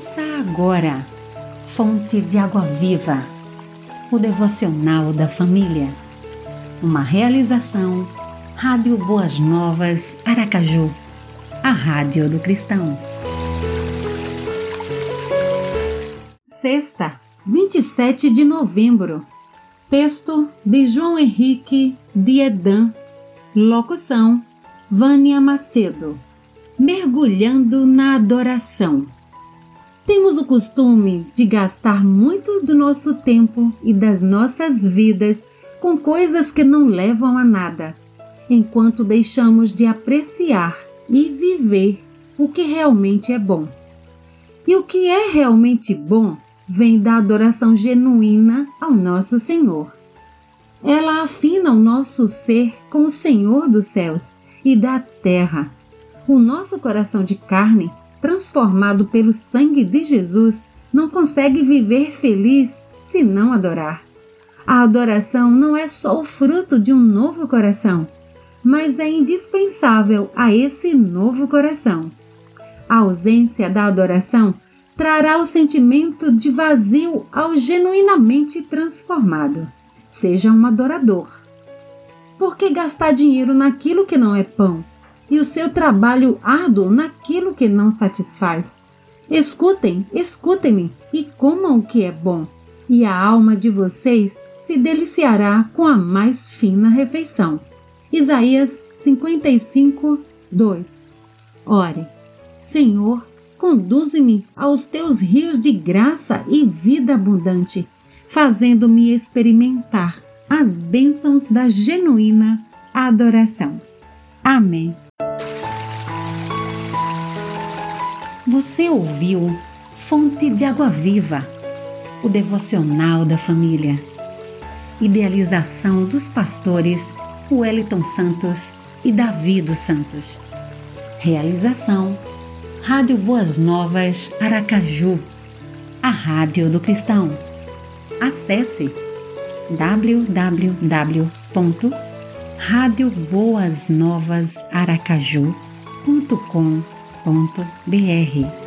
Ouça agora, Fonte de Água Viva, o devocional da família. Uma realização, Rádio Boas Novas, Aracaju, a Rádio do Cristão. Sexta, 27 de novembro. Texto de João Henrique Diedan. Locução: Vânia Macedo. Mergulhando na adoração. O costume de gastar muito do nosso tempo e das nossas vidas com coisas que não levam a nada, enquanto deixamos de apreciar e viver o que realmente é bom. E o que é realmente bom vem da adoração genuína ao nosso Senhor. Ela afina o nosso ser com o Senhor dos céus e da terra. O nosso coração de carne transformado pelo sangue de Jesus, não consegue viver feliz se não adorar. A adoração não é só o fruto de um novo coração, mas é indispensável a esse novo coração. A ausência da adoração trará o sentimento de vazio ao genuinamente transformado. Seja um adorador. Por que gastar dinheiro naquilo que não é pão? E o seu trabalho árduo naquilo que não satisfaz. Escutem, escutem-me e comam o que é bom, e a alma de vocês se deliciará com a mais fina refeição. Isaías 55, 2 Ore, Senhor, conduze-me aos teus rios de graça e vida abundante, fazendo-me experimentar as bênçãos da genuína adoração. Amém. Você ouviu Fonte de Água Viva, o devocional da família. Idealização dos pastores Wellington Santos e Davi dos Santos. Realização Rádio Boas Novas Aracaju, a Rádio do Cristão. Acesse www.radioboasnovasaracaju.com.br